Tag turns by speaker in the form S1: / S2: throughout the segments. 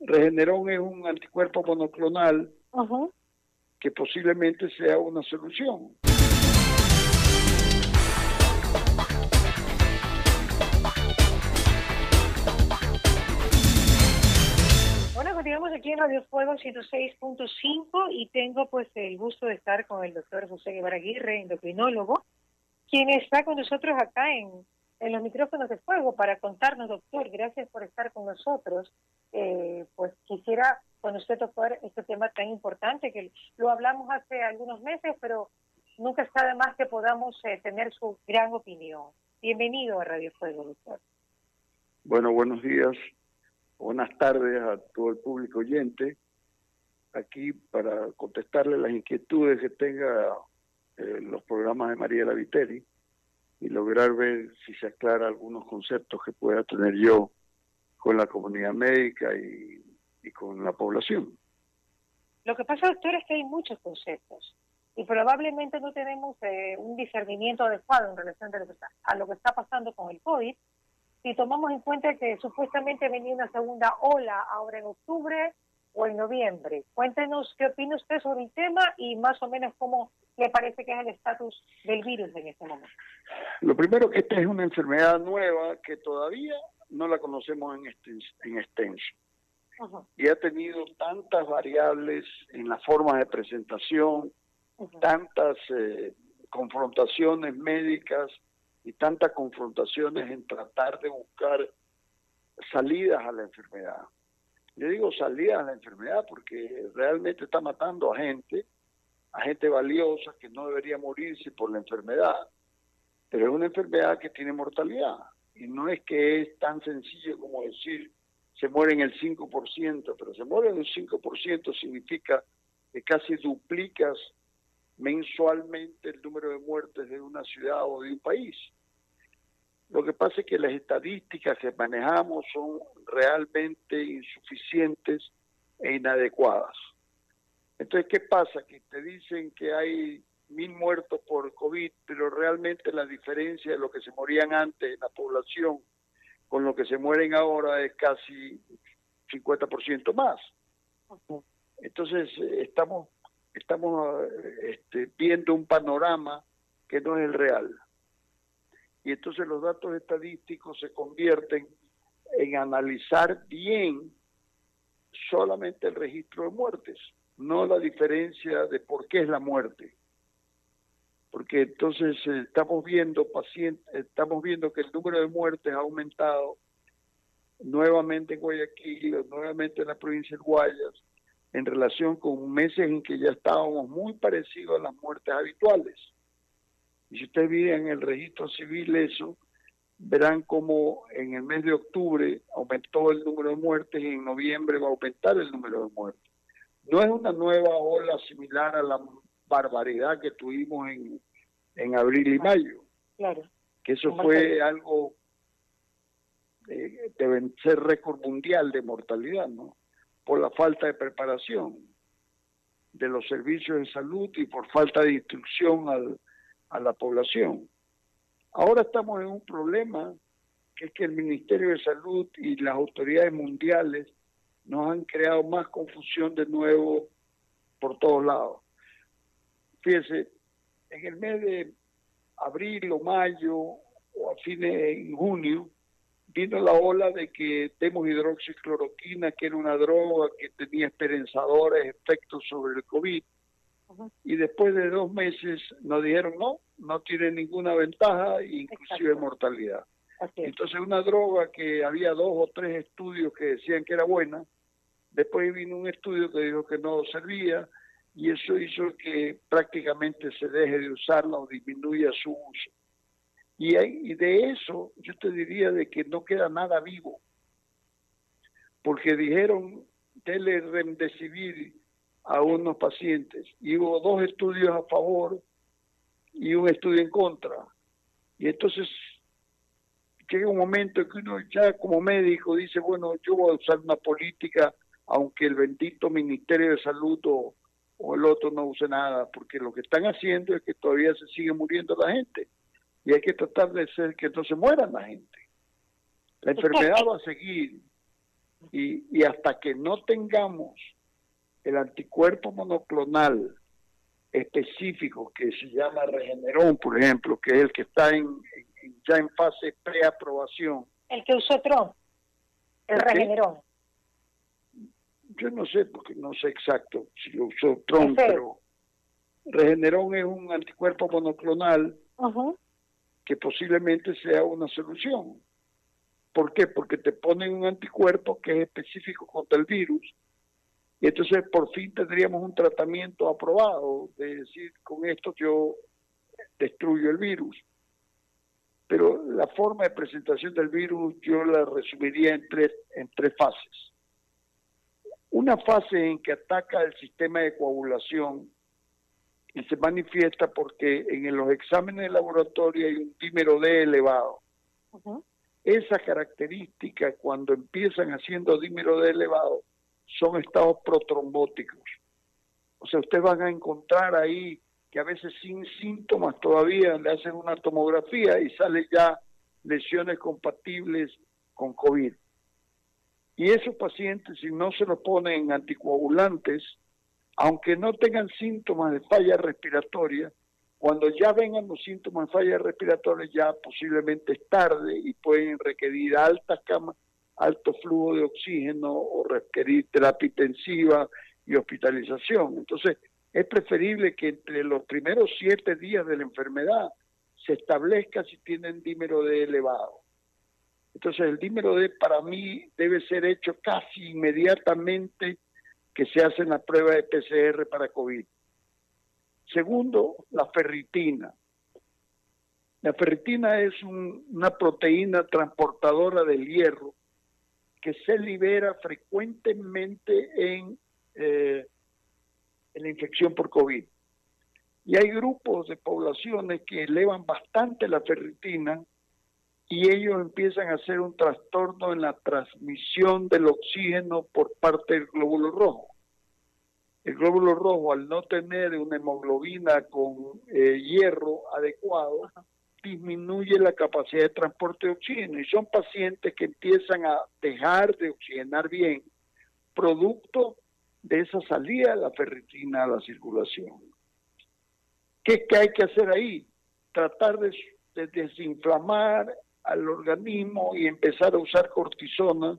S1: Regeneron es un anticuerpo monoclonal que posiblemente sea una solución.
S2: Bueno, continuamos aquí en Radio Fuego 106.5 y tengo pues el gusto de estar con el doctor José Guevara Aguirre, endocrinólogo, quien está con nosotros acá en, en los micrófonos de fuego para contarnos, doctor, gracias por estar con nosotros. Eh, pues quisiera con usted tocar este tema tan importante que lo hablamos hace algunos meses, pero nunca está de más que podamos eh, tener su gran opinión. Bienvenido a Radio Fuego, doctor.
S1: Bueno, buenos días buenas tardes a todo el público oyente, aquí para contestarle las inquietudes que tenga eh, los programas de Mariela Viteri y lograr ver si se aclara algunos conceptos que pueda tener yo con la comunidad médica y, con la población.
S2: Lo que pasa, doctor, es que hay muchos conceptos y probablemente no tenemos eh, un discernimiento adecuado en relación a lo que está pasando con el COVID si tomamos en cuenta que supuestamente venía una segunda ola ahora en octubre o en noviembre. Cuéntenos qué opina usted sobre el tema y más o menos cómo le parece que es el estatus del virus en este momento.
S1: Lo primero que esta es una enfermedad nueva que todavía no la conocemos en, en extenso. Y ha tenido tantas variables en la forma de presentación, tantas eh, confrontaciones médicas, y tantas confrontaciones en tratar de buscar salidas a la enfermedad. Yo digo salidas a la enfermedad porque realmente está matando a gente, a gente valiosa que no debería morirse por la enfermedad, pero es una enfermedad que tiene mortalidad y no es que es tan sencillo como decir se mueren el 5%, pero se mueren el 5% significa que casi duplicas mensualmente el número de muertes de una ciudad o de un país. Lo que pasa es que las estadísticas que manejamos son realmente insuficientes e inadecuadas. Entonces, ¿qué pasa? Que te dicen que hay mil muertos por COVID, pero realmente la diferencia de lo que se morían antes en la población con lo que se mueren ahora es casi 50% más. Entonces, estamos estamos este, viendo un panorama que no es el real. Y entonces los datos estadísticos se convierten en analizar bien solamente el registro de muertes, no la diferencia de por qué es la muerte. Porque entonces eh, estamos viendo pacientes, estamos viendo que el número de muertes ha aumentado nuevamente en Guayaquil, nuevamente en la provincia de Guayas, en relación con meses en que ya estábamos muy parecidos a las muertes habituales. Y si ustedes miran en el registro civil eso, verán como en el mes de octubre aumentó el número de muertes y en noviembre va a aumentar el número de muertes. No es una nueva ola similar a la barbaridad que tuvimos en, en abril y mayo.
S2: Claro.
S1: Que eso fue algo, eh, deben ser récord mundial de mortalidad, ¿no? por la falta de preparación de los servicios de salud y por falta de instrucción a la población. Ahora estamos en un problema que es que el Ministerio de Salud y las autoridades mundiales nos han creado más confusión de nuevo por todos lados. Fíjese, en el mes de abril o mayo o a fines de junio, vino la ola de que demos hidroxicloroquina, que era una droga que tenía esperanzadores efectos sobre el COVID. Y después de dos meses nos dijeron no, no tiene ninguna ventaja, inclusive mortalidad. Entonces una droga que había dos o tres estudios que decían que era buena, después vino un estudio que dijo que no servía y eso hizo que prácticamente se deje de usarla o disminuya su uso. Y, de eso yo te diría de que no queda nada vivo, porque dijeron, dele remdesivir a unos pacientes, y hubo dos estudios a favor y un estudio en contra. Y entonces llega un momento que uno ya como médico dice, bueno, yo voy a usar una política, aunque el bendito Ministerio de Salud o, o el otro no use nada, porque lo que están haciendo es que todavía se sigue muriendo la gente y hay que tratar de ser que no se muera la gente. La enfermedad va a seguir Y, y hasta que no tengamos el anticuerpo monoclonal específico que se llama Regeneron, por ejemplo, que es el que está en, ya en fase preaprobación.
S2: El que usó Trump, el Regeneron.
S1: Yo no sé, porque no sé exacto si lo usó Trump, pero Regeneron es un anticuerpo monoclonal que posiblemente sea una solución. ¿Por qué? Porque te ponen un anticuerpo que es específico contra el virus y entonces por fin tendríamos un tratamiento aprobado, de decir, con esto yo destruyo el virus. Pero la forma de presentación del virus yo la resumiría en tres, en tres fases. Una fase en que ataca el sistema de coagulación y se manifiesta porque en los exámenes de laboratorio hay un dímero D elevado. Esa característica, cuando empiezan haciendo dímero D elevado, son estados protrombóticos. O sea, ustedes van a encontrar ahí que a veces sin síntomas todavía le hacen una tomografía y sale ya lesiones compatibles con COVID. Y esos pacientes, si no se los ponen anticoagulantes, aunque no tengan síntomas de falla respiratoria, cuando ya vengan los síntomas de falla respiratoria ya posiblemente es tarde y pueden requerir altas camas alto flujo de oxígeno o requerir terapia intensiva y hospitalización. Entonces, es preferible que entre los primeros siete días de la enfermedad se establezca si tienen dímero D elevado. Entonces, el dímero D para mí debe ser hecho casi inmediatamente que se hace la prueba de PCR para COVID. Segundo, la ferritina. La ferritina es una proteína transportadora del hierro que se libera frecuentemente en, eh, en la infección por COVID. Y hay grupos de poblaciones que elevan bastante la ferritina y ellos empiezan a hacer un trastorno en la transmisión del oxígeno por parte del glóbulo rojo. El glóbulo rojo, al no tener una hemoglobina con eh, hierro adecuado, disminuye la capacidad de transporte de oxígeno y son pacientes que empiezan a dejar de oxigenar bien, producto de esa salida de la ferritina a la circulación. ¿Qué es que hay que hacer ahí? Tratar de, de desinflamar al organismo y empezar a usar cortisona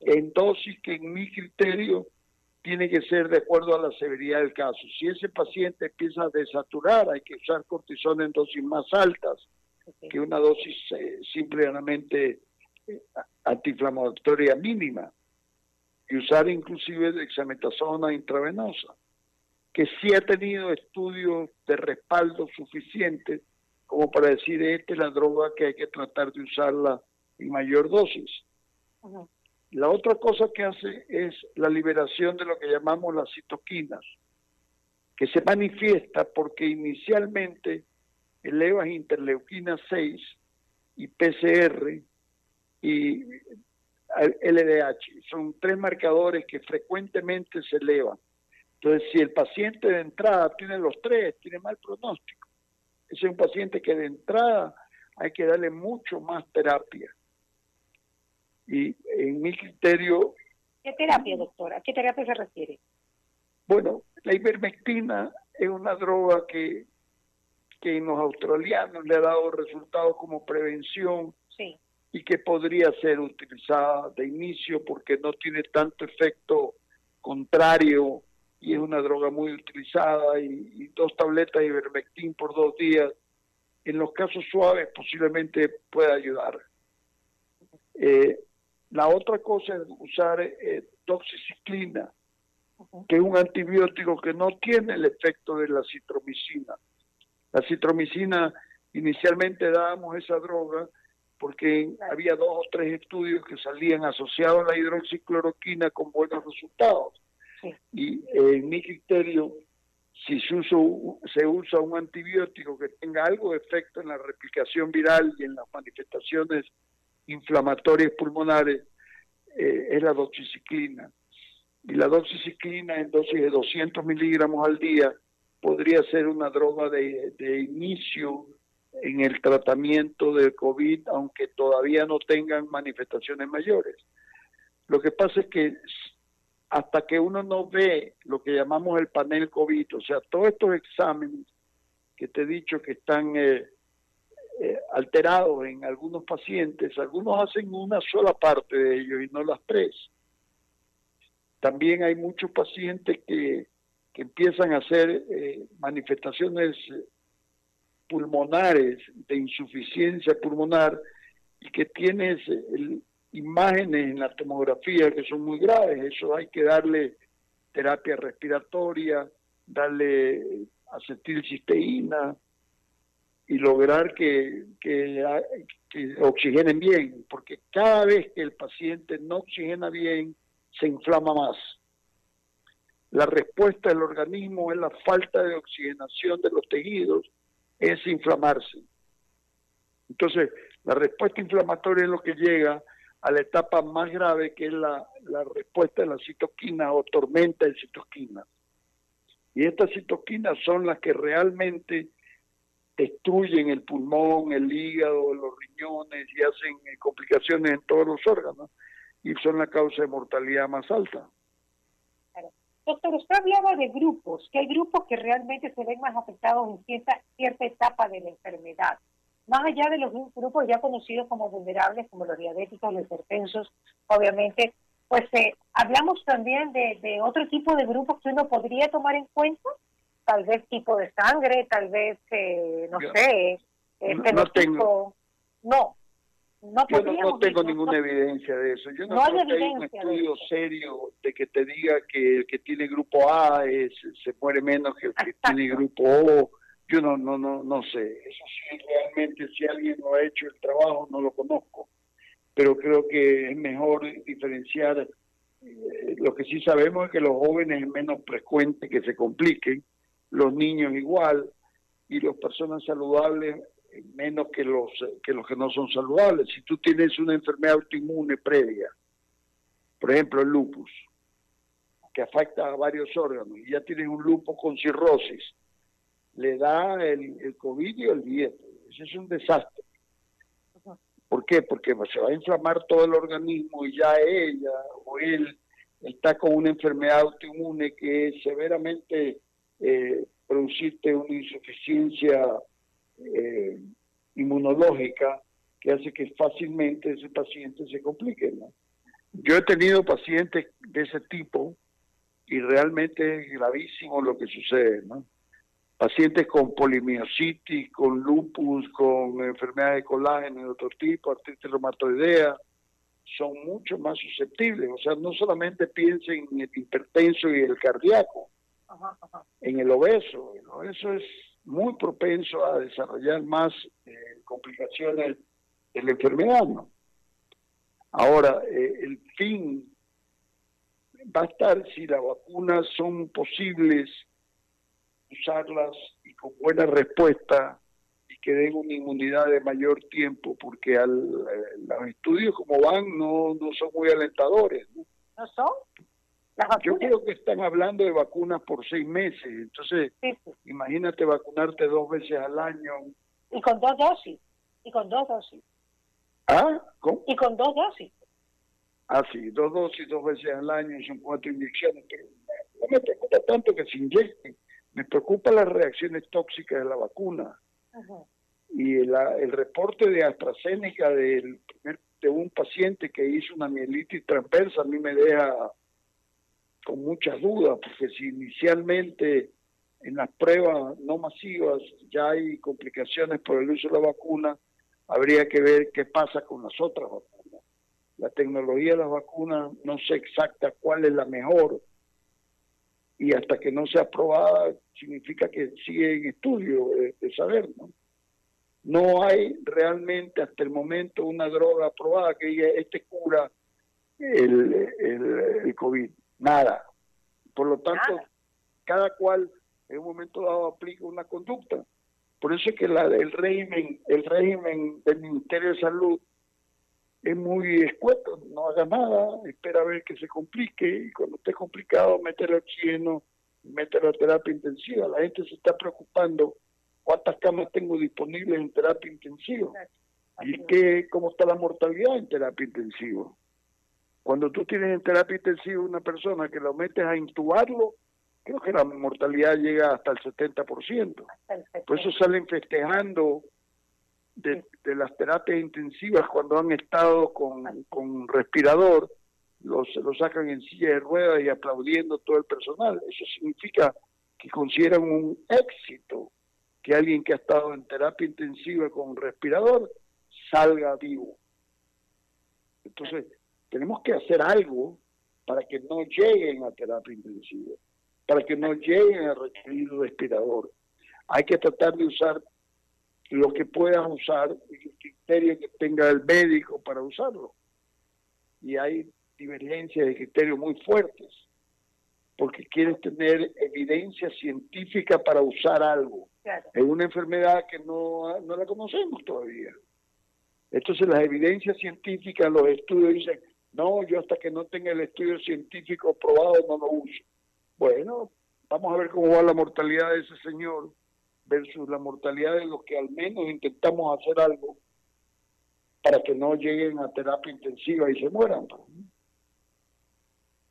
S1: en dosis que en mi criterio tiene que ser de acuerdo a la severidad del caso. Si ese paciente empieza a desaturar, hay que usar cortisona en dosis más altas que una dosis eh, simplemente eh, antiinflamatoria mínima y usar inclusive dexametasona intravenosa, que sí ha tenido estudios de respaldo suficientes como para decir esta es la droga que hay que tratar de usarla en mayor dosis. La otra cosa que hace es la liberación de lo que llamamos las citoquinas, que se manifiesta porque inicialmente elevas interleuquina 6 y PCR y LDH. Son tres marcadores que frecuentemente se elevan. Entonces, si el paciente de entrada tiene los tres, tiene mal pronóstico. Ese es un paciente que de entrada hay que darle mucho más terapia. Y en mi criterio...
S2: ¿Qué terapia, doctora? qué terapia se refiere?
S1: Bueno, la ivermectina es una droga que, que en los australianos le ha dado resultados como prevención y que podría ser utilizada de inicio porque no tiene tanto efecto contrario y es una droga muy utilizada y, dos tabletas de ivermectin por dos días en los casos suaves posiblemente pueda ayudar. Eh, la otra cosa es usar eh, que es un antibiótico que no tiene el efecto de la citromicina. La citromicina, inicialmente dábamos esa droga porque había dos o tres estudios que salían asociados a la hidroxicloroquina con buenos resultados. Y eh, en mi criterio, si se, se usa un antibiótico que tenga algo de efecto en la replicación viral y en las manifestaciones inflamatorias pulmonares eh, es la doxiciclina. Y la doxiciclina en dosis de 200 miligramos al día podría ser una droga de, de inicio en el tratamiento del COVID, aunque todavía no tengan manifestaciones mayores. Lo que pasa es que hasta que uno no ve lo que llamamos el panel COVID, o sea, todos estos exámenes que te he dicho que están eh, eh, alterados en algunos pacientes, algunos hacen una sola parte de ellos y no las tres. También hay muchos pacientes que, que empiezan a hacer eh, manifestaciones pulmonares de insuficiencia pulmonar y que tienes el, imágenes en la tomografía que son muy graves. Eso hay que darle terapia respiratoria, darle acetilcisteína y lograr que, que, oxigenen bien, porque cada vez que el paciente no oxigena bien, se inflama más. La respuesta del organismo es la falta de oxigenación de los tejidos, es inflamarse. Entonces, la respuesta inflamatoria es lo que llega a la etapa más grave que es la, respuesta de la citoquina o tormenta de citoquina. Y estas citoquinas son las que realmente destruyen el pulmón, el hígado, los riñones y hacen eh, complicaciones en todos los órganos y son la causa de mortalidad más alta.
S2: Doctor, usted hablaba de grupos, que hay grupos que realmente se ven más afectados en cierta, cierta etapa de la enfermedad. Más allá de los grupos ya conocidos como vulnerables, como los diabéticos, los hipertensos, obviamente, pues eh, hablamos también de, otro tipo de grupos que uno podría tomar en cuenta, tal vez tipo de sangre, tal vez, eh, no sé,
S1: eh, no, tengo. No, no, yo no, tengo ninguna evidencia de eso. Yo no, hay, un estudio serio de que te diga que el que tiene grupo A es, se muere menos que el que tiene grupo O yo no, no, no, no sé. Eso sí, realmente si alguien no ha hecho el trabajo, no lo conozco. Pero creo que es mejor diferenciar. Eh, lo que sí sabemos es que los jóvenes es menos frecuente que se compliquen, los niños igual, y las personas saludables menos que los que los que no son saludables. Si tú tienes una enfermedad autoinmune previa, por ejemplo el lupus, que afecta a varios órganos, y ya tienes un lupus con cirrosis, le da el, COVID y el diente. Eso es un desastre. ¿Por qué? Porque se va a inflamar todo el organismo y ya ella o él está con una enfermedad autoinmune que es severamente eh, producirte una insuficiencia eh, inmunológica que hace que fácilmente ese paciente se complique. Yo he tenido pacientes de ese tipo y realmente es gravísimo lo que sucede. ¿no? pacientes con polimiositis, con lupus, con enfermedades de colágeno de otro tipo, artritis reumatoidea, son mucho más susceptibles. O sea, no solamente piensen en el hipertenso y el cardíaco, en el obeso. El obeso es muy propenso a desarrollar más eh, complicaciones de la enfermedad. ¿no? Ahora, eh, el fin va a estar si las vacunas son posibles usarlas y con buena respuesta y que den una inmunidad de mayor tiempo, porque al, eh, los estudios como van no, no son muy alentadores.
S2: ¿No, son?
S1: Yo creo que están hablando de vacunas por seis meses, entonces imagínate vacunarte dos veces al año.
S2: Y con dos dosis, y con dos dosis.
S1: ¿Ah?
S2: Y con dos dosis.
S1: Ah, sí, dos dosis, dos veces al año, son cuatro inyecciones, pero no me preocupa tanto que se inyecten. Me preocupa las reacciones tóxicas de la vacuna. Y el, reporte de AstraZeneca del de un paciente que hizo una mielitis transversa a mí me deja con muchas dudas, porque si inicialmente en las pruebas no masivas ya hay complicaciones por el uso de la vacuna, habría que ver qué pasa con las otras vacunas. La tecnología de las vacunas no sé exacta cuál es la mejor, y hasta que no sea aprobada significa que sigue en estudio de, saber, ¿no? No hay realmente hasta el momento una droga aprobada que diga este cura el, el, COVID, nada. Por lo tanto, cada cual en un momento dado aplica una conducta. Por eso es que la, el régimen, el régimen del Ministerio de Salud es muy escueto, no haga nada, espera a ver que se complique y cuando esté complicado mete el oxígeno, mete la terapia intensiva. La gente se está preocupando cuántas camas tengo disponibles en terapia intensiva y qué, cómo está la mortalidad en terapia intensiva. Cuando tú tienes en terapia intensiva una persona que lo metes a intubarlo, creo que la mortalidad llega hasta el 70%. Por eso salen festejando de, las terapias intensivas cuando han estado con, con respirador, los, lo sacan en silla de ruedas y aplaudiendo todo el personal. Eso significa que consideran un éxito que alguien que ha estado en terapia intensiva con respirador salga vivo. Entonces, tenemos que hacer algo para que no lleguen a terapia intensiva, para que no lleguen a requerir respirador. Hay que tratar de usar lo que puedas usar y el criterio que tenga el médico para usarlo. Y hay divergencias de criterios muy fuertes, porque quieres tener evidencia científica para usar algo. Es una enfermedad que no, no la conocemos todavía. Entonces las evidencias científicas, los estudios dicen, no, yo hasta que no tenga el estudio científico probado no lo uso. Bueno, vamos a ver cómo va la mortalidad de ese señor versus la mortalidad de los que al menos intentamos hacer algo para que no lleguen a terapia intensiva y se mueran.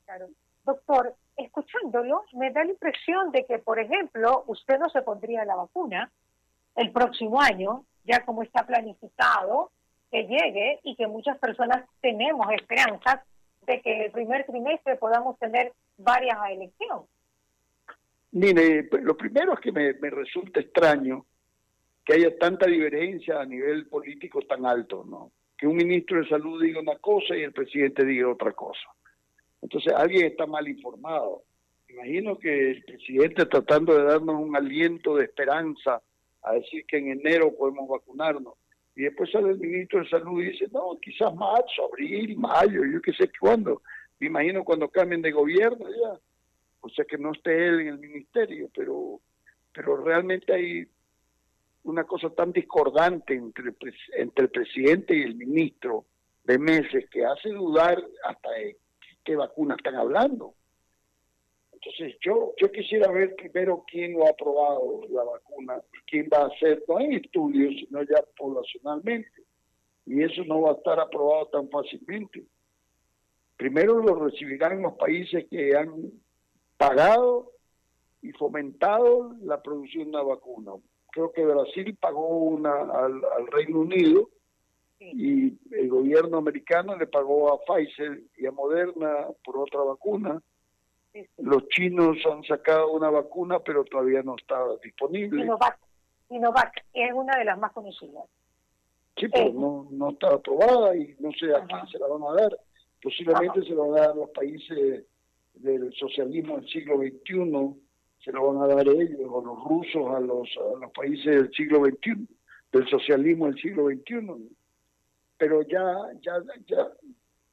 S2: Claro. Doctor, escuchándolo, me da la impresión de que, por ejemplo, usted no se pondría la vacuna el próximo año, ya como está planificado, que llegue y que muchas personas tenemos esperanzas de que el primer trimestre podamos tener varias elecciones.
S1: Mire, lo primero es que me, me resulta extraño que haya tanta divergencia a nivel político tan alto, ¿no? Que un ministro de salud diga una cosa y el presidente diga otra cosa. Entonces alguien está mal informado. Imagino que el presidente tratando de darnos un aliento de esperanza a decir que en enero podemos vacunarnos. Y después sale el ministro de Salud y dice, no, quizás marzo, abril, mayo, yo qué sé cuándo. Me imagino cuando cambien de gobierno ya. O sea que no esté él en el ministerio, pero, pero realmente hay una cosa tan discordante entre, entre el presidente y el ministro de meses que hace dudar hasta de qué vacuna están hablando. Entonces yo yo quisiera ver primero quién lo ha aprobado la vacuna quién va a hacer, no en estudios, sino ya poblacionalmente. Y eso no va a estar aprobado tan fácilmente. Primero lo recibirán los países que han pagado y fomentado la producción de la vacuna. Creo que Brasil pagó una al, al Reino Unido y el gobierno americano le pagó a Pfizer y a Moderna por otra vacuna los chinos han sacado una vacuna, pero todavía no está disponible.
S2: Sinovac, Sinovac es una de las más conocidas.
S1: Sí, pero eh. no, no está aprobada y no sé a quién se la van a dar. Posiblemente se la van a dar a los países del socialismo del siglo XXI, se lo van a dar ellos, o los rusos a los, a los países del siglo XXI, del socialismo del siglo XXI. Pero ya, ya, ya,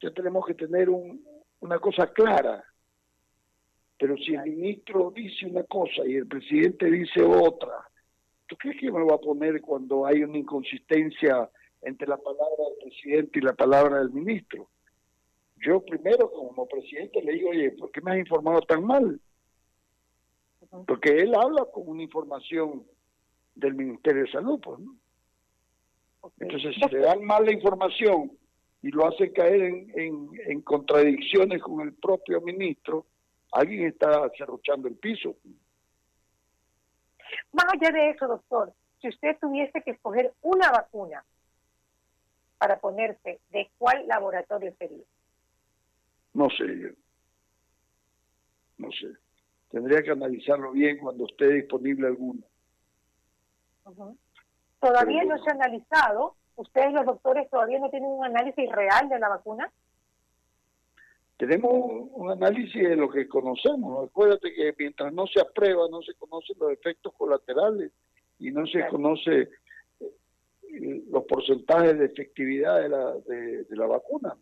S1: ya tenemos que tener un, una cosa clara pero si el ministro dice una cosa y el presidente dice otra, ¿tú crees que me va a poner cuando hay una inconsistencia entre la palabra del presidente y la palabra del ministro? Yo primero como presidente le digo, oye, ¿por qué me has informado tan mal? Porque él habla con una información del Ministerio de Salud, pues, ¿no? Entonces, si le dan mal la información y lo hace caer en, en contradicciones con el propio ministro, alguien está cerruchando el piso.
S2: Más allá de eso, doctor, si usted tuviese que escoger una vacuna para ponerse, ¿de cuál laboratorio sería?
S1: No sé No sé. Tendría que analizarlo bien cuando esté disponible alguna.
S2: Todavía no se ha analizado. ¿Ustedes, los doctores, todavía no tienen un análisis real de la vacuna?
S1: Tenemos un análisis de lo que conocemos. Acuérdate que mientras no se aprueba, no se conocen los efectos colaterales y no se conoce eh, los porcentajes de efectividad de la, de, la vacuna.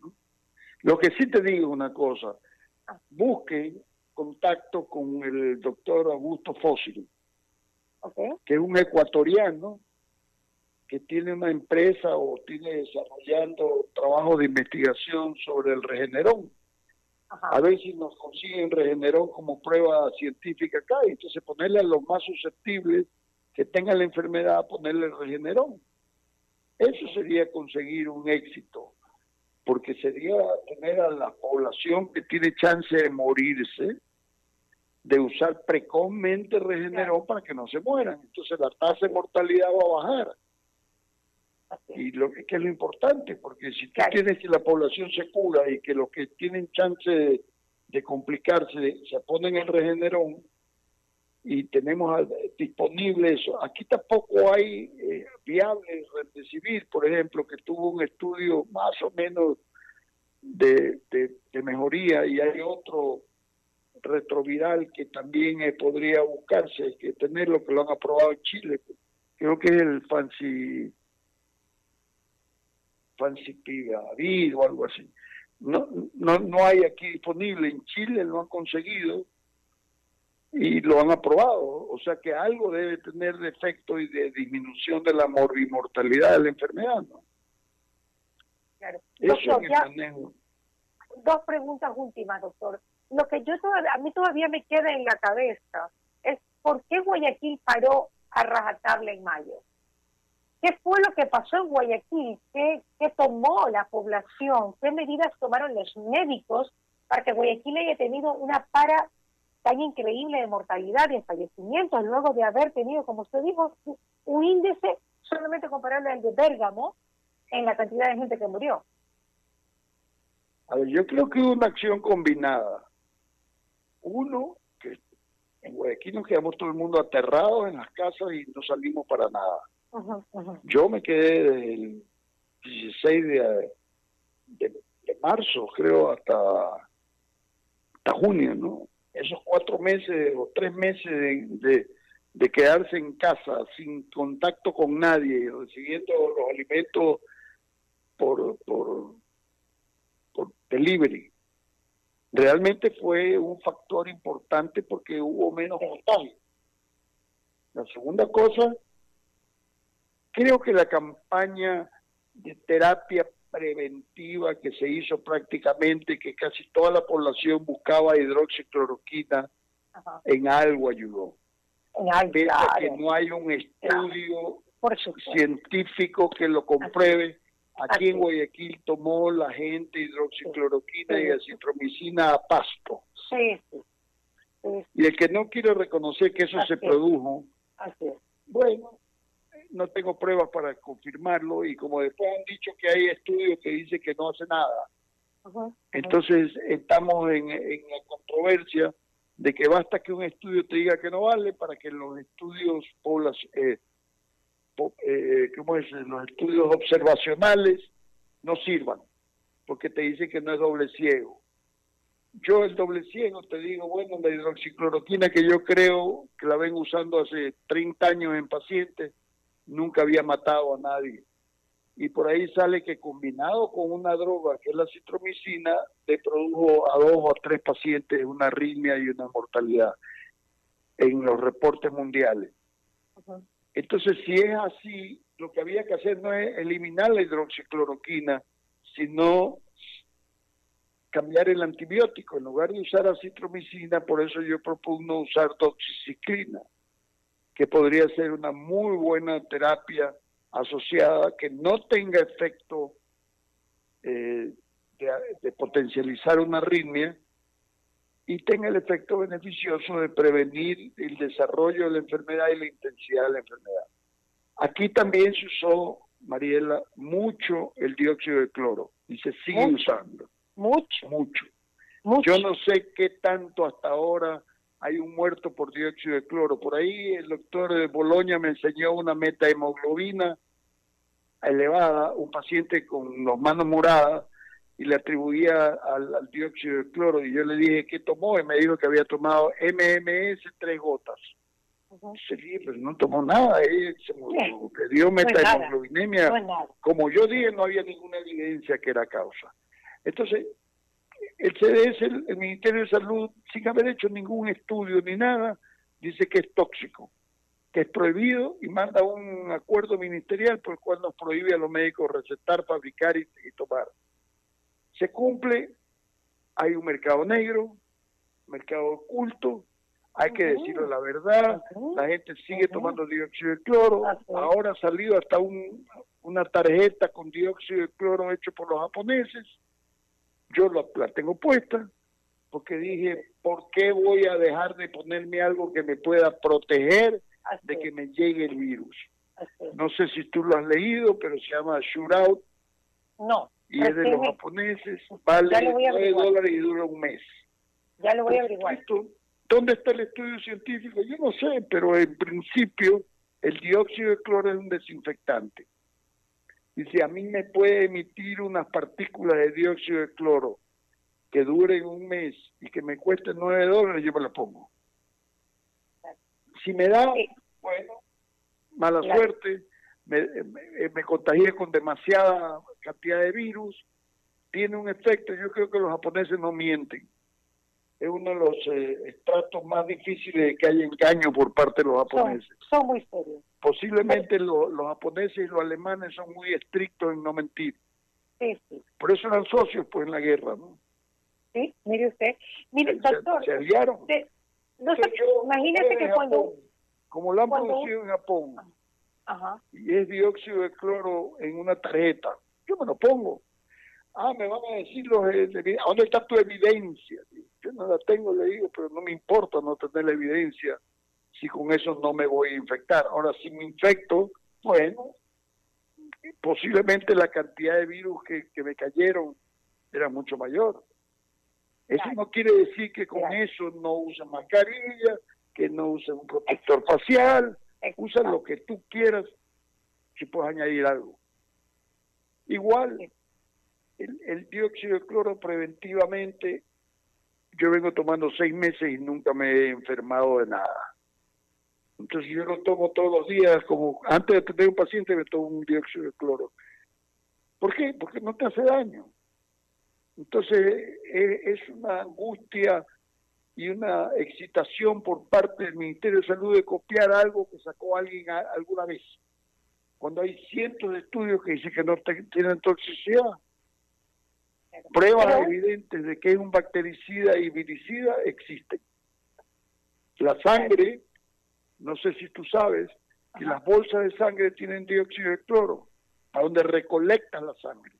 S1: Lo que sí te digo una cosa, busquen contacto con el doctor Augusto Fósil, que es un ecuatoriano que tiene una empresa o tiene desarrollando trabajo de investigación sobre el regenerón a ver si nos consiguen Regenerón como prueba científica acá, y entonces ponerle a los más susceptibles que tengan la enfermedad, ponerle Regenerón. Eso sería conseguir un éxito, porque sería tener a la población que tiene chance de morirse, de usar precozmente regeneró para que no se mueran. Entonces la tasa de mortalidad va a bajar. Y lo que, es lo importante, porque si tú tienes que la población se cura y que los que tienen chance de, complicarse se ponen el regenerón y tenemos disponible eso. Aquí tampoco hay eh, viable recibir, por ejemplo, que tuvo un estudio más o menos de, de, mejoría y hay otro retroviral que también eh, podría buscarse, que tenerlo, que lo han aprobado en Chile. Creo que es el fancy Fancipivir o algo así. No, no, no hay aquí disponible. En Chile lo han conseguido y lo han aprobado. O sea que algo debe tener de efecto y de disminución de la mortalidad de la enfermedad. ¿no?
S2: Claro. Eso Dos preguntas últimas, doctor. Lo que yo todavía, a mí todavía me queda en la cabeza es por qué Guayaquil paró a rajatabla en mayo. ¿Qué fue lo que pasó en Guayaquil? ¿Qué, ¿Qué, tomó la población? ¿Qué medidas tomaron los médicos para que Guayaquil haya tenido una para tan increíble de mortalidad y de fallecimientos luego de haber tenido, como usted dijo, un índice solamente comparable al de Bérgamo en la cantidad de gente que murió?
S1: A ver, yo creo que hubo una acción combinada. Uno, que en Guayaquil nos quedamos todo el mundo aterrados en las casas y no salimos para nada yo me quedé del 16 de, de, marzo, creo, hasta, hasta junio, ¿no? Esos cuatro meses o tres meses de, de, quedarse en casa sin contacto con nadie, recibiendo los alimentos por, por, por delivery. Realmente fue un factor importante porque hubo menos contagio. La segunda cosa Creo que la campaña de terapia preventiva que se hizo prácticamente, que casi toda la población buscaba hidroxicloroquina, en algo ayudó. En algo, que no hay un estudio científico que lo compruebe. Aquí en Guayaquil tomó la gente hidroxicloroquina y acitromicina a pasto. Sí, Y el que no quiere reconocer que eso se produjo, bueno, no tengo pruebas para confirmarlo y como después han dicho que hay estudios que dicen que no hace nada. Entonces estamos en, la controversia de que basta que un estudio te diga que no vale para que los estudios eh, eh, ¿cómo es? los estudios observacionales no sirvan porque te dice que no es doble ciego. Yo el doble ciego te digo, bueno, la hidroxicloroquina que yo creo que la ven usando hace 30 años en pacientes, nunca había matado a nadie. Y por ahí sale que combinado con una droga que es la citromicina, le produjo a dos o tres pacientes una arritmia y una mortalidad en los reportes mundiales. Entonces, si es así, lo que había que hacer no es eliminar la hidroxicloroquina, sino cambiar el antibiótico. En lugar de usar acitromicina, por eso yo propongo usar doxiciclina que podría ser una muy buena terapia asociada que no tenga efecto eh, de, potencializar una arritmia y tenga el efecto beneficioso de prevenir el desarrollo de la enfermedad y la intensidad de la enfermedad. Aquí también se usó, Mariela, mucho el dióxido de cloro y se sigue usando. Mucho. Mucho. Yo no sé qué tanto hasta ahora hay un muerto por dióxido de cloro. Por ahí el doctor de Boloña me enseñó una metahemoglobina elevada, un paciente con las manos moradas, y le atribuía al, dióxido de cloro. Y yo le dije, ¿qué tomó? Y me dijo que había tomado MMS tres gotas. Uh pero no tomó nada, él se murió, le dio metahemoglobinemia. Como yo dije, no había ninguna evidencia que era causa. Entonces, el CDS, el, Ministerio de Salud, sin haber hecho ningún estudio ni nada, dice que es tóxico, que es prohibido y manda un acuerdo ministerial por el cual nos prohíbe a los médicos recetar, fabricar y, tomar. Se cumple, hay un mercado negro, mercado oculto, hay que decirlo la verdad, la gente sigue tomando dióxido de cloro, ahora ha salido hasta un una tarjeta con dióxido de cloro hecho por los japoneses. Yo la, tengo puesta porque dije, ¿por qué voy a dejar de ponerme algo que me pueda proteger de que me llegue el virus? No sé si tú lo has leído, pero se llama Shootout.
S2: No.
S1: Y es de los japoneses, vale 9 dólares y dura un mes.
S2: Ya lo voy a averiguar.
S1: ¿Dónde está el estudio científico? Yo no sé, pero en principio el dióxido de cloro es un desinfectante. Y si a mí me puede emitir unas partículas de dióxido de cloro que duren un mes y que me cuesten 9 dólares, yo me las pongo. Si me da, bueno, mala suerte, me, me, contagié con demasiada cantidad de virus, tiene un efecto, yo creo que los japoneses no mienten. Es uno de los eh, estratos más difíciles de que haya engaño por parte de los japoneses.
S2: Son, muy serios.
S1: Posiblemente los japoneses y los alemanes son muy estrictos en no mentir.
S2: Sí, sí.
S1: Por eso eran socios pues en la guerra, ¿no?
S2: Sí, mire usted. Mire, doctor.
S1: Se, aliaron.
S2: no sé, imagínese que cuando...
S1: como lo han producido en Japón, y es dióxido de cloro en una tarjeta, yo me lo pongo. Ah, me van a decir los... ¿Dónde está tu evidencia? Yo no la tengo, le digo, pero no me importa no tener la evidencia si con eso no me voy a infectar. Ahora, si me infecto, bueno, posiblemente la cantidad de virus que, que me cayeron era mucho mayor. Eso no quiere decir que con eso no usen mascarilla, que no usen un protector facial, usa lo que tú quieras si puedes añadir algo. Igual, el, el dióxido de cloro preventivamente, yo vengo tomando seis meses y nunca me he enfermado de nada. Entonces yo lo tomo todos los días, como antes de tener un paciente me tomo un dióxido de cloro. ¿Por qué? Porque no te hace daño. Entonces e, es una angustia y una excitación por parte del Ministerio de Salud de copiar algo que sacó alguien alguna vez. Cuando hay cientos de estudios que dicen que no tienen toxicidad. Pruebas evidentes de que es un bactericida y viricida existen. La sangre, no sé si tú sabes, que las bolsas de sangre tienen dióxido de cloro, a donde recolectan la sangre.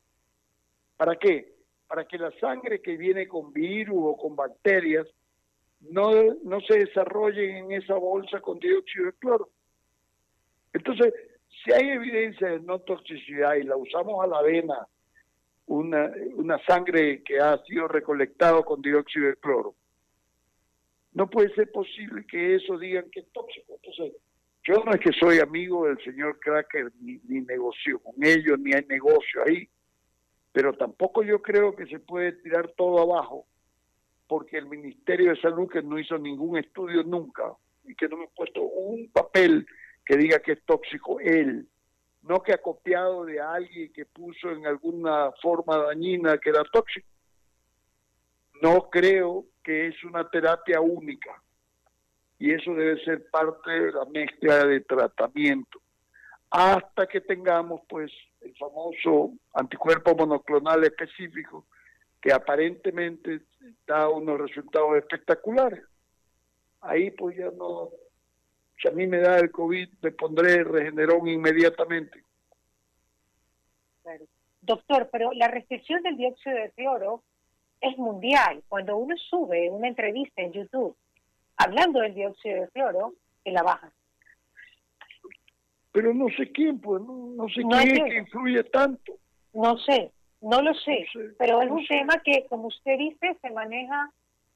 S1: ¿Para qué? Para que la sangre que viene con virus o con bacterias no, no se desarrollen en esa bolsa con dióxido de cloro. Entonces, si hay evidencia de no toxicidad y la usamos a la vena, una, una sangre que ha sido recolectado con dióxido de cloro, no puede ser posible que eso digan que es tóxico. Entonces, yo no es que soy amigo del señor Cracker, ni, ni negocio con ellos, ni hay negocio ahí, pero tampoco yo creo que se puede tirar todo abajo porque el Ministerio de Salud que no hizo ningún estudio nunca y que no me ha puesto un papel que diga que es tóxico él, no que ha copiado de alguien que puso en alguna forma dañina que era tóxico. No creo que es una terapia única y eso debe ser parte de la mezcla de tratamiento hasta que tengamos pues el famoso anticuerpo monoclonal específico que aparentemente da unos resultados espectaculares. Ahí pues ya no, si a mí me da el COVID, me pondré regenerón inmediatamente.
S2: Doctor, pero la restricción del dióxido de cloro es mundial. Cuando uno sube una entrevista en YouTube hablando del dióxido de cloro, en la baja.
S1: Pero no sé quién, pues, no, sé quién es que influye tanto.
S2: No sé, no lo sé, pero es un tema que, como usted dice, se maneja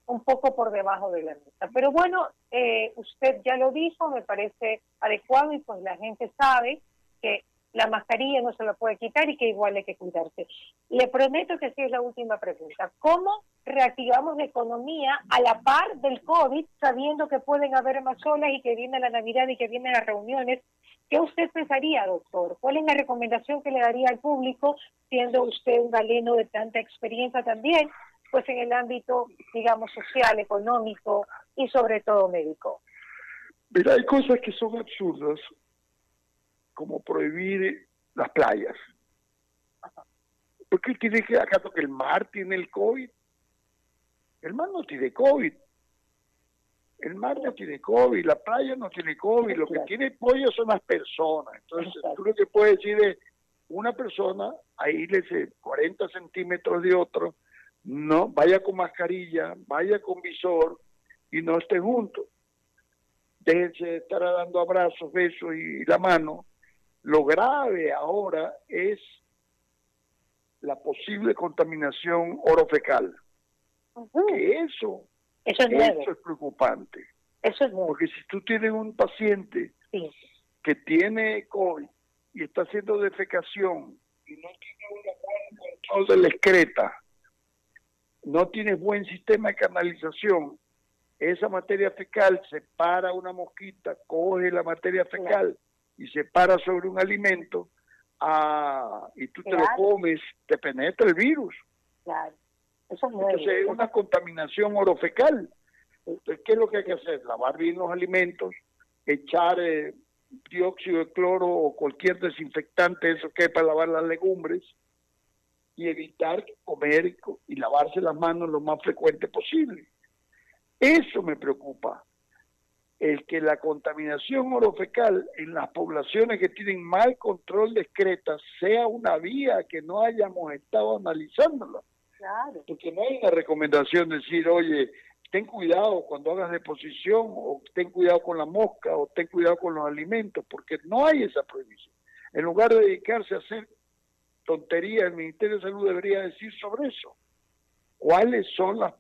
S2: un poco por debajo de la mesa. Pero bueno, eh, usted ya lo dijo, me parece adecuado y pues la gente sabe que la mascarilla no se la puede quitar y que igual hay que cuidarse. Le prometo que sí es la última pregunta. ¿Cómo reactivamos la economía a la par del COVID, sabiendo que pueden haber más olas y que viene la Navidad y que vienen las reuniones ¿Qué usted pensaría, doctor? ¿Cuál es la recomendación que le daría al público, siendo usted un galeno de tanta experiencia también, pues en el ámbito, digamos, social, económico y sobre todo médico?
S1: Mira, hay cosas que son absurdas, como prohibir las playas. ¿Por qué tiene que acaso que el mar tiene el COVID? El mar no tiene COVID. El mar no tiene COVID, la playa no tiene COVID, lo que tiene pollo son las personas. Entonces, tú lo que puedes decir es, una persona, ahí le 40 centímetros de otro, no vaya con mascarilla, vaya con visor y no estén juntos. Déjense de estar dando abrazos, besos y la mano. Lo grave ahora es la posible contaminación orofecal. Que eso, eso es, preocupante.
S2: Eso es
S1: Porque si tú tienes un paciente que tiene COVID y está haciendo defecación y no tiene un buen control de la excreta, no tienes buen sistema de canalización, esa materia fecal se para una mosquita, coge la materia fecal y se para sobre un alimento ah, y tú te lo comes, te penetra el virus.
S2: Claro.
S1: Eso es Entonces es una contaminación orofecal. Entonces, ¿qué es lo que hay que hacer? Lavar bien los alimentos, echar eh, dióxido de cloro o cualquier desinfectante, eso que es para lavar las legumbres, y evitar comer y lavarse las manos lo más frecuente posible. Eso me preocupa. El que la contaminación orofecal en las poblaciones que tienen mal control de excretas sea una vía que no hayamos estado analizándola.
S2: Claro.
S1: Porque no hay una recomendación de decir, oye, ten cuidado cuando hagas deposición, o ten cuidado con la mosca, o ten cuidado con los alimentos, porque no hay esa prohibición. En lugar de dedicarse a hacer tonterías, el Ministerio de Salud debería decir sobre eso. ¿Cuáles son las,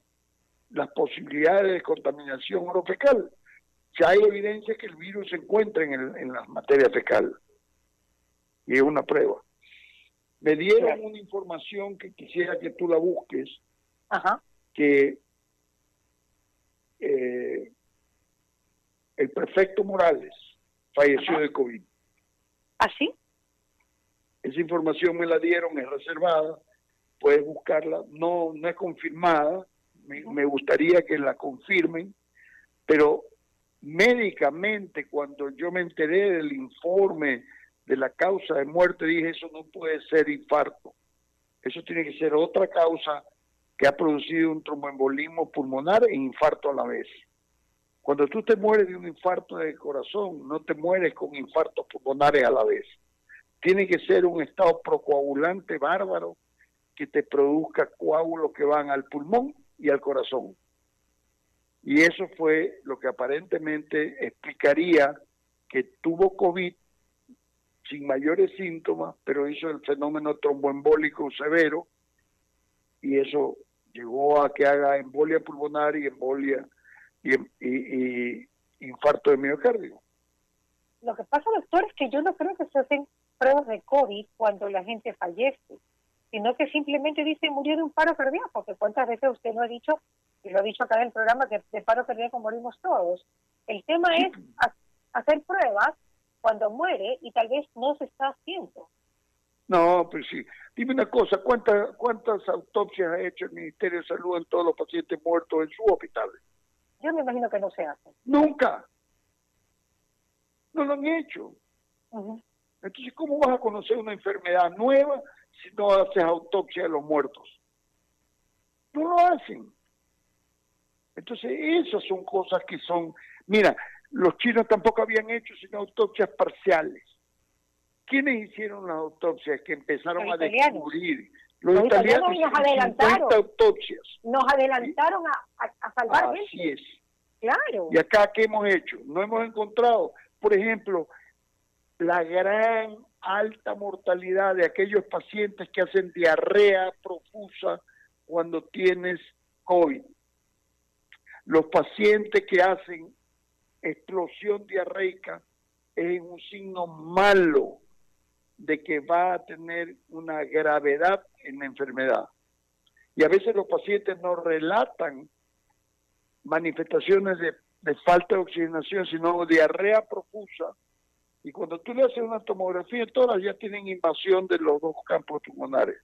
S1: las posibilidades de contaminación orofecal? Ya hay evidencia que el virus se encuentra en, el, en la materia fecal. Y es una prueba. Me dieron una información que quisiera que tú la busques,
S2: Ajá.
S1: que eh, el prefecto Morales falleció de COVID.
S2: ¿Ah, sí?
S1: Esa información me la dieron, es reservada, puedes buscarla, no, no es confirmada, me, gustaría que la confirmen, pero médicamente cuando yo me enteré del informe de la causa de muerte, dije, eso no puede ser infarto, eso tiene que ser otra causa que ha producido un tromboembolismo pulmonar e infarto a la vez. Cuando tú te mueres de un infarto de corazón, no te mueres con infartos pulmonares a la vez. Tiene que ser un estado procoagulante bárbaro que te produzca coágulos que van al pulmón y al corazón. Y eso fue lo que aparentemente explicaría que tuvo COVID sin mayores síntomas, pero hizo el fenómeno tromboembólico severo y eso llegó a que haga embolia pulmonar y embolia y, y, infarto de miocardio.
S2: Lo que pasa, doctor, es que yo no creo que se hacen pruebas de COVID cuando la gente fallece, sino que simplemente dice murió de un paro cardíaco, porque cuántas veces usted no ha dicho, y lo ha dicho acá en el programa, que de paro cardíaco morimos todos. El tema es hacer pruebas cuando muere y tal vez no se está haciendo.
S1: No, pues sí. Dime una cosa, ¿cuántas, ¿cuántas autopsias ha hecho el Ministerio de Salud en todos los pacientes muertos en su hospital?
S2: Yo me imagino que no se hace.
S1: Nunca. No lo han hecho. Entonces, ¿cómo vas a conocer una enfermedad nueva si no haces autopsia de los muertos? No lo hacen. Entonces, esas son cosas que son... Mira, los chinos tampoco habían hecho sino autopsias parciales ¿Quiénes hicieron las autopsias que empezaron a descubrir?
S2: Los, italianos, nos adelantaron.
S1: autopsias.
S2: Nos adelantaron a, a, salvar
S1: Así es.
S2: Claro.
S1: Y acá, ¿qué hemos hecho? No hemos encontrado, por ejemplo, la gran alta mortalidad de aquellos pacientes que hacen diarrea profusa cuando tienes COVID. Los pacientes que hacen explosión diarreica es un signo malo de que va a tener una gravedad en la enfermedad. Y a veces los pacientes no relatan manifestaciones de, falta de oxigenación, sino diarrea profusa. Y cuando tú le haces una tomografía, todas ya tienen invasión de los dos campos pulmonares.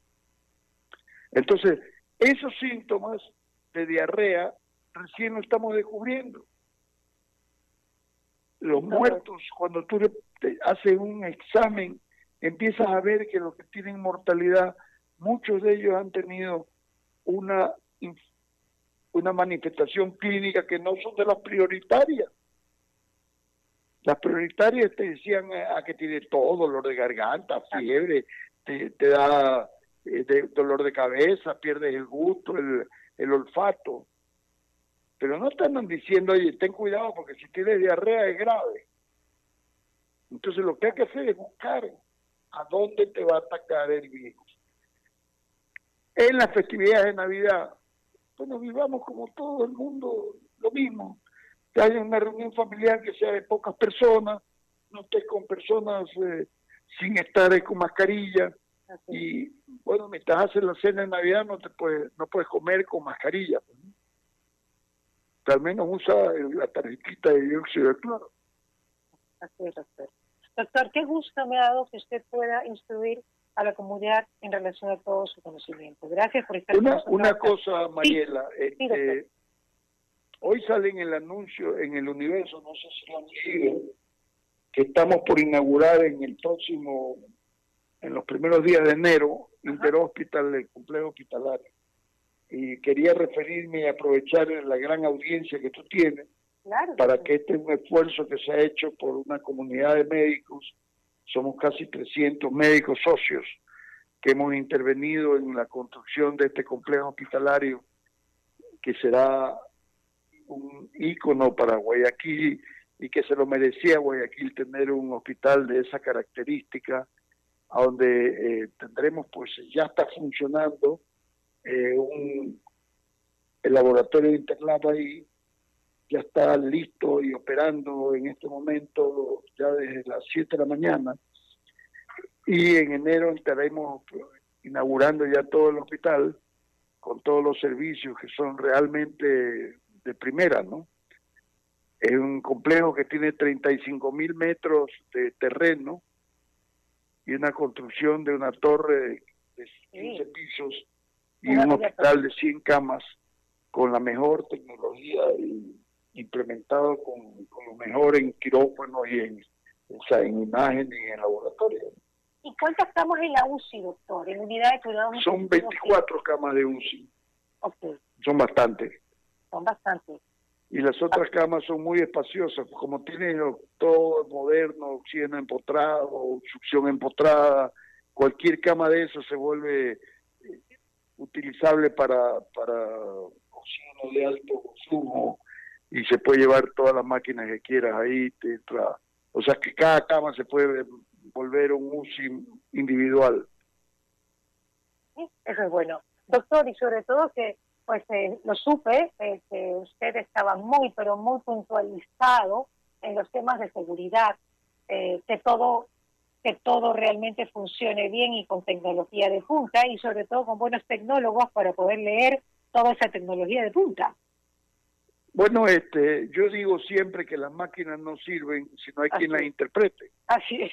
S1: Entonces, esos síntomas de diarrea recién lo estamos descubriendo. Los muertos, cuando tú le haces un examen empiezas a ver que los que tienen mortalidad, muchos de ellos han tenido una, una manifestación clínica que no son de las prioritarias. Las prioritarias te decían eh, a que tiene todo, dolor de garganta, fiebre, te, da eh, dolor de cabeza, pierdes el gusto, el, el olfato. Pero no andan diciendo, oye, ten cuidado porque si tienes diarrea es grave. Entonces lo que hay que hacer es buscar a dónde te va a atacar el virus. En las festividades de Navidad, bueno, vivamos como todo el mundo lo mismo. Que haya una reunión familiar que sea de pocas personas, no estés con personas eh, sin estar con mascarilla. Y bueno, mientras haces la cena de Navidad no te puedes, no puedes comer con mascarilla. Pues, al menos usa la tarjetita de dióxido de cloro.
S2: Así es, doctor. Doctor, qué gusto me ha dado que usted pueda instruir a la comunidad en relación a todo su conocimiento. Gracias por estar
S1: Una, una cosa, Mariela. Este, hoy sale en el anuncio, en el universo, no sé si lo han leído, que estamos por inaugurar en el próximo, en los primeros días de enero, Interhospital, el complejo hospitalario. Y quería referirme y aprovechar la gran audiencia que tú tienes para que este es un esfuerzo que se ha hecho por una comunidad de médicos, somos casi 300 médicos socios que hemos intervenido en la construcción de este complejo hospitalario que será un ícono para Guayaquil y que se lo merecía Guayaquil tener un hospital de esa característica, a donde eh, tendremos, pues ya está funcionando eh, un, el laboratorio de internado ahí ya está listo y operando en este momento ya desde las 7 de la mañana. Y en enero estaremos inaugurando ya todo el hospital con todos los servicios que son realmente de primera, ¿no? Es un complejo que tiene 35 mil metros de terreno y una construcción de una torre de 15 pisos y un hospital de 100 camas con la mejor tecnología y implementado con, lo mejor en quirófanos y en, o sea, en imágenes y en laboratorio.
S2: ¿Y cuántas camas en la UCI, doctor? En unidad de cuidados
S1: Son 24 camas de UCI.
S2: Okay.
S1: Son bastantes.
S2: Son bastantes.
S1: Y las otras camas son muy espaciosas, como tienen todo moderno, oxígeno empotrado, succión empotrada, cualquier cama de eso se vuelve utilizable para, para oxígeno de alto consumo y se puede llevar todas las máquinas que quieras ahí. Te O sea que cada cama se puede volver un UCI individual.
S2: Eso es bueno. Doctor, y sobre todo que pues eh, lo supe, eh, que usted estaba muy, pero muy puntualizado en los temas de seguridad, eh, que todo que todo realmente funcione bien y con tecnología de punta y sobre todo con buenos tecnólogos para poder leer toda esa tecnología de punta.
S1: Bueno, este, yo digo siempre que las máquinas no sirven si no hay quien las interprete.
S2: Así es.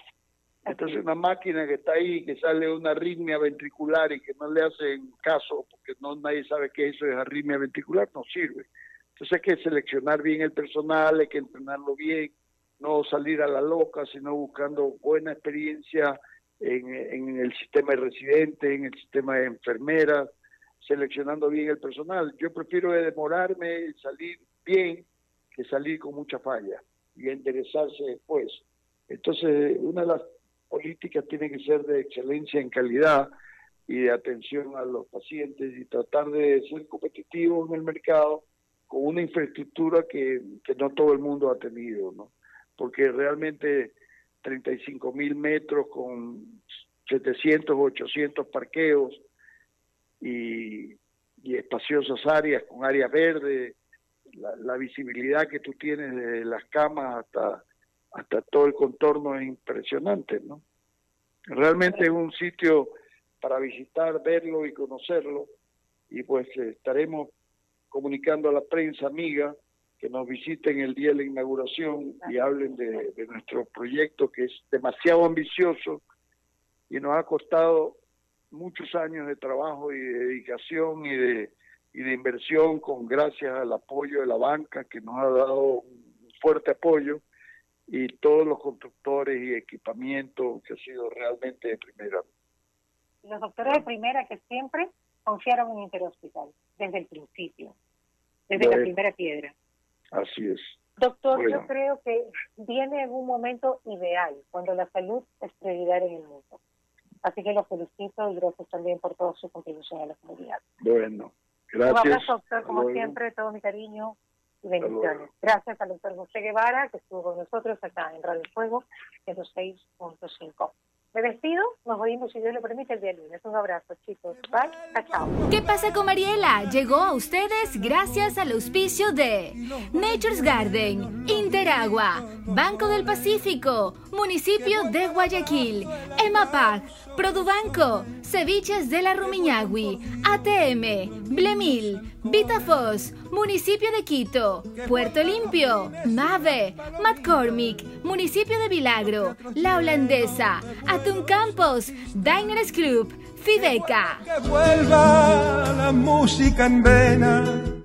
S1: Entonces una máquina que está ahí, que sale una arritmia ventricular y que no le hacen caso porque no nadie sabe qué eso es arritmia ventricular, no sirve. Entonces hay que seleccionar bien el personal, hay que entrenarlo bien, no salir a la loca, sino buscando buena experiencia en, el sistema de residentes, en el sistema de enfermeras, seleccionando bien el personal. Yo prefiero demorarme, salir bien, que salir con mucha falla y enderezarse después. Entonces, una de las políticas tiene que ser de excelencia en calidad y de atención a los pacientes y tratar de ser competitivo en el mercado con una infraestructura que, que no todo el mundo ha tenido, ¿no? porque realmente 35 mil metros con 700 o 800 parqueos y, espaciosas áreas con áreas verdes, la, visibilidad que tú tienes de las camas hasta, hasta todo el contorno es impresionante, ¿no? Realmente es un sitio para visitar, verlo y conocerlo y pues estaremos comunicando a la prensa amiga que nos visiten el día de la inauguración y hablen de, nuestro proyecto que es demasiado ambicioso y nos ha costado muchos años de trabajo y de dedicación y de, y de inversión con gracias al apoyo de la banca que nos ha dado un fuerte apoyo y todos los constructores y equipamiento que ha sido realmente de primera.
S2: Los doctores de primera que siempre confiaron en Interhospital desde el principio, desde la primera piedra.
S1: Así es.
S2: Doctor, yo creo que viene en un momento ideal, cuando la salud es prioridad en el mundo. Así que los felicito y gracias también por toda su contribución a la comunidad.
S1: Bueno, gracias.
S2: Un abrazo, doctor, como siempre, todo mi cariño bendiciones. Gracias al doctor José Guevara, que estuvo con nosotros acá en Radio Fuego, 106.5. Me despido, nos oímos si Dios lo permite el día lunes. Un abrazo, chicos. Bye, chao.
S3: ¿Qué pasa con Mariela? Llegó a ustedes gracias al auspicio de Nature's Garden, Interagua, Banco del Pacífico, Municipio de Guayaquil, EMAPAC, Produbanco, Ceviches de la Rumiñahui, ATM, Blemil, Vitafos, Municipio de Quito, Puerto Limpio, MAVE, McCormick, Municipio de Vilagro, La Holandesa, Atún Campos, Diners Club, Fideca.
S4: Que vuelva la música en vena